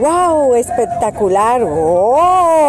¡Wow! Espectacular. ¡Oh!